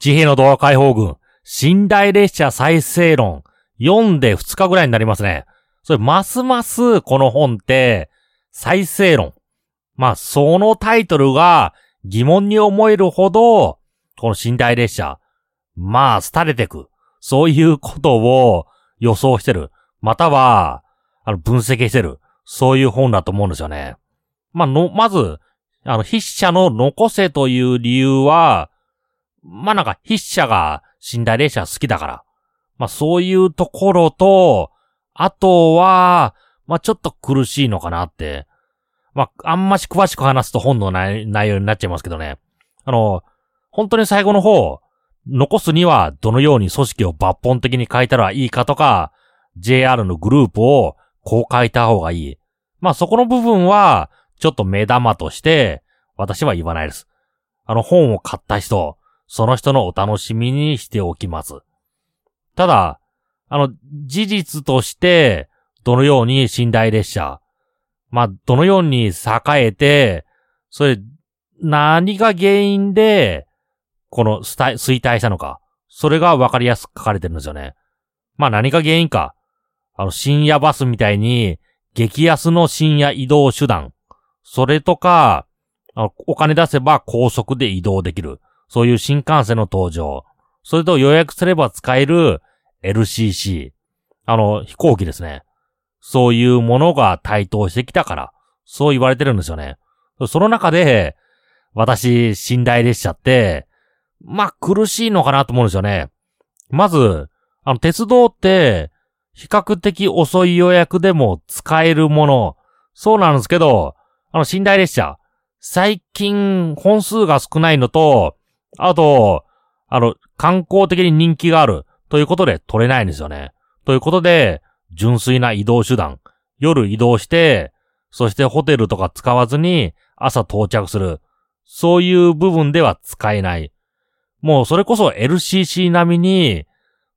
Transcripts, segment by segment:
地平の動画解放軍、寝台列車再生論、読んで2日ぐらいになりますね。それ、ますますこの本って、再生論。まあ、そのタイトルが疑問に思えるほど、この寝台列車、まあ、廃れてく。そういうことを予想してる。または、あの、分析してる。そういう本だと思うんですよね。まあ、の、まず、あの、筆者の残せという理由は、まあなんか筆者が寝台列車好きだから。まあそういうところと、あとは、まあちょっと苦しいのかなって。まああんまし詳しく話すと本の内容になっちゃいますけどね。あの、本当に最後の方、残すにはどのように組織を抜本的に変えたらいいかとか、JR のグループをこう変えた方がいい。まあそこの部分は、ちょっと目玉として、私は言わないです。あの本を買った人、その人のお楽しみにしておきます。ただ、あの、事実として、どのように寝台列車、まあ、どのように栄えて、それ、何が原因で、この衰退したのか。それがわかりやすく書かれてるんですよね。まあ何が原因か。あの、深夜バスみたいに、激安の深夜移動手段。それとか、お金出せば高速で移動できる。そういう新幹線の登場。それと予約すれば使える LCC。あの、飛行機ですね。そういうものが台頭してきたから、そう言われてるんですよね。その中で、私、寝台列車って、まあ、苦しいのかなと思うんですよね。まず、あの、鉄道って、比較的遅い予約でも使えるもの。そうなんですけど、あの、寝台列車。最近、本数が少ないのと、あと、あの、観光的に人気があるということで取れないんですよね。ということで、純粋な移動手段。夜移動して、そしてホテルとか使わずに朝到着する。そういう部分では使えない。もうそれこそ LCC 並みに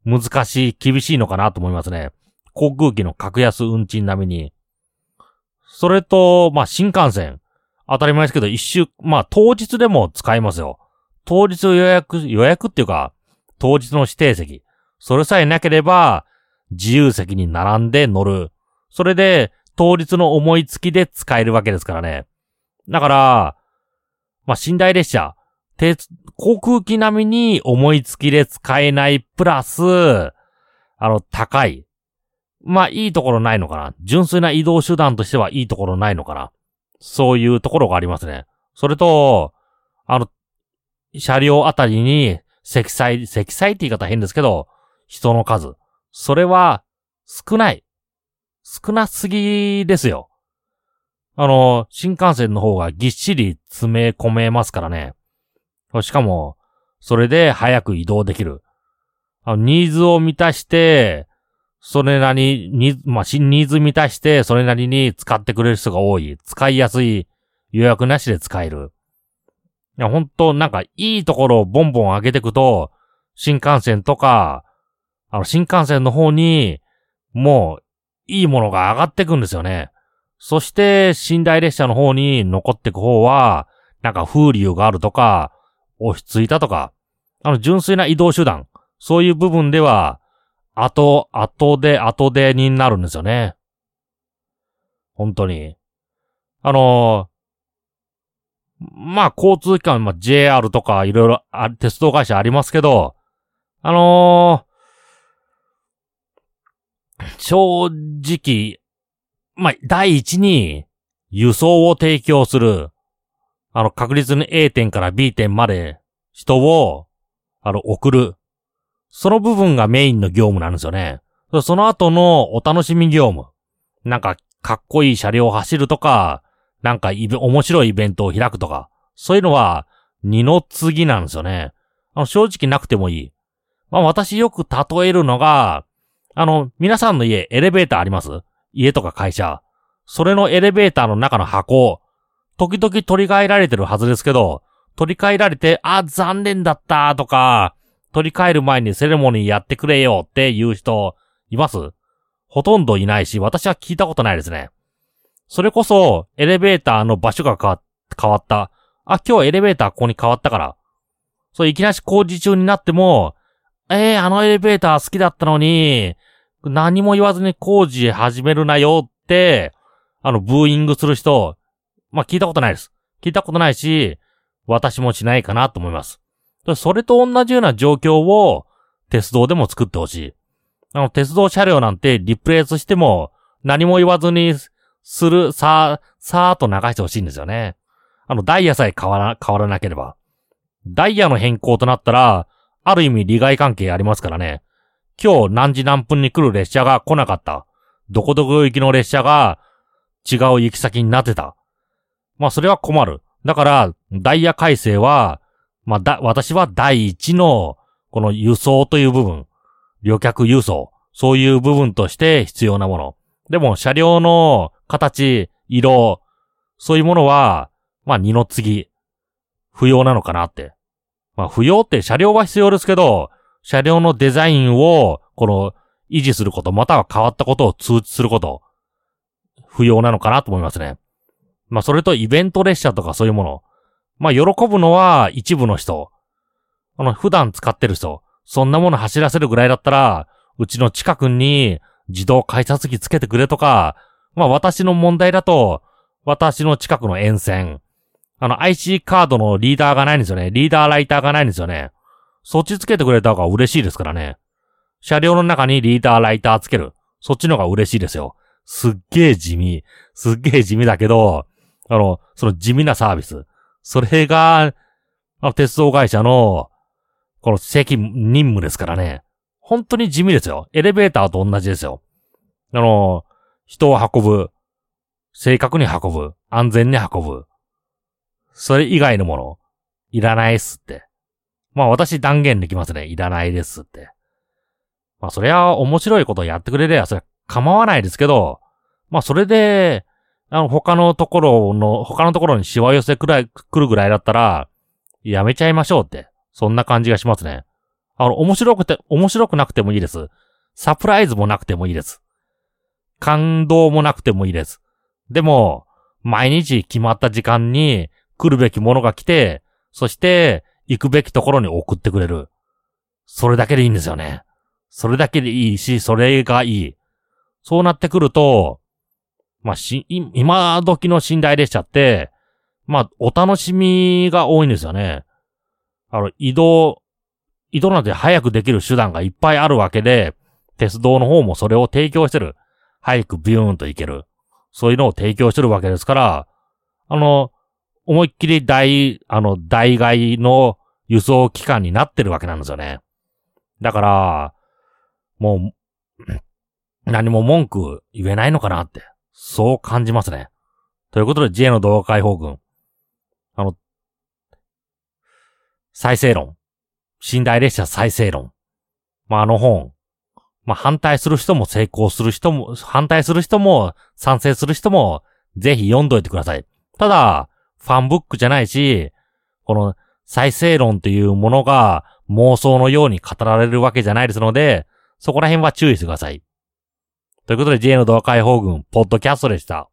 難しい、厳しいのかなと思いますね。航空機の格安運賃並みに。それと、まあ、新幹線。当たり前ですけど、一週、まあ、当日でも使えますよ。当日予約、予約っていうか、当日の指定席。それさえなければ、自由席に並んで乗る。それで、当日の思いつきで使えるわけですからね。だから、まあ、寝台列車、鉄、航空機並みに思いつきで使えないプラス、あの、高い。まあ、いいところないのかな。純粋な移動手段としてはいいところないのかな。そういうところがありますね。それと、あの、車両あたりに積載、積載って言い方変ですけど、人の数。それは少ない。少なすぎですよ。あの、新幹線の方がぎっしり詰め込めますからね。しかも、それで早く移動できる。あのニーズを満たして、それなりに、まあ、ニーズ満たして、それなりに使ってくれる人が多い。使いやすい。予約なしで使える。いや、本当なんか、いいところをボンボン上げていくと、新幹線とか、あの、新幹線の方に、もう、いいものが上がっていくんですよね。そして、寝台列車の方に残っていく方は、なんか風流があるとか、落ち着いたとか、あの、純粋な移動手段、そういう部分では、後、後で、後でになるんですよね。本当に。あの、まあ、交通機関、まあ、JR とかいろいろ鉄道会社ありますけど、あのー、正直、まあ、第一に輸送を提供するあの、確実に A 点から B 点まで人を、あの、送る。その部分がメインの業務なんですよね。その後のお楽しみ業務。なんか、かっこいい車両を走るとか、なんかイベ、面白いイベントを開くとか、そういうのは、二の次なんですよね。あの、正直なくてもいい。まあ私よく例えるのが、あの、皆さんの家、エレベーターあります？家とか会社。それのエレベーターの中の箱、時々取り替えられてるはずですけど、取り替えられて、あ、残念だったとか、取り替える前にセレモニーやってくれよっていう人、います？ほとんどいないし、私は聞いたことないですね。それこそ、エレベーターの場所が変わった。あ、今日エレベーターここに変わったから。そう、いきなり工事中になっても、えー、あのエレベーター好きだったのに、何も言わずに工事始めるなよって、あの、ブーイングする人、まあ、聞いたことないです。聞いたことないし、私もしないかなと思います。それと同じような状況を鉄道でも作ってほしい。あの、鉄道車両なんてリプレイスしても何も言わずにする、さー、さーっと流してほしいんですよね。あの、ダイヤさえ変わら、変わらなければ。ダイヤの変更となったら、ある意味利害関係ありますからね。今日何時何分に来る列車が来なかった。どこどこ行きの列車が違う行き先になってた。まあそれは困る。だから、ダイヤ改正は、まあだ、私は第一の、この輸送という部分、旅客輸送、そういう部分として必要なもの。でも、車両の形、色、そういうものは、まあ二の次、不要なのかなって。まあ不要って車両は必要ですけど、車両のデザインを、この、維持すること、または変わったことを通知すること、不要なのかなと思いますね。まあそれとイベント列車とかそういうもの。まあ喜ぶのは一部の人。あの、普段使ってる人。そんなもの走らせるぐらいだったら、うちの近くに自動改札機つけてくれとか、まあ私の問題だと、私の近くの沿線。あの IC カードのリーダーがないんですよね。リーダーライターがないんですよね。そっちつけてくれた方が嬉しいですからね。車両の中にリーダーライターつける。そっちの方が嬉しいですよ。すっげえ地味。すっげえ地味だけど、あの、その地味なサービス。それが、あの、鉄道会社の、この責任務ですからね。本当に地味ですよ。エレベーターと同じですよ。あの、人を運ぶ。正確に運ぶ。安全に運ぶ。それ以外のもの、いらないっすって。まあ私断言できますね。いらないですって。まあそれは面白いことやってくれればそれ構わないですけど、まあそれで、あの他のところの、他のところにしわ寄せくらい、来るぐらいだったら、やめちゃいましょうって。そんな感じがしますね。あの、面白くて、面白くなくてもいいです。サプライズもなくてもいいです。感動もなくてもいいです。でも、毎日決まった時間に来るべきものが来て、そして行くべきところに送ってくれる。それだけでいいんですよね。それだけでいいし、それがいい。そうなってくると、まあ、し、今時の寝台列車って、まあ、お楽しみが多いんですよね。あの、移動、移動なんて早くできる手段がいっぱいあるわけで、鉄道の方もそれを提供してる。早くビューンと行ける。そういうのを提供してるわけですから、あの、思いっきり大、あの、代替の輸送機関になってるわけなんですよね。だから、もう、何も文句言えないのかなって、そう感じますね。ということで J の動画解放軍。あの、再生論。寝台列車再生論。まあ、あの本。まあ、反対する人も成功する人も、反対する人も、賛成する人も、ぜひ読んどいてください。ただ、ファンブックじゃないし、この再生論というものが妄想のように語られるわけじゃないですので、そこら辺は注意してください。ということで J の動画解放軍、ポッドキャストでした。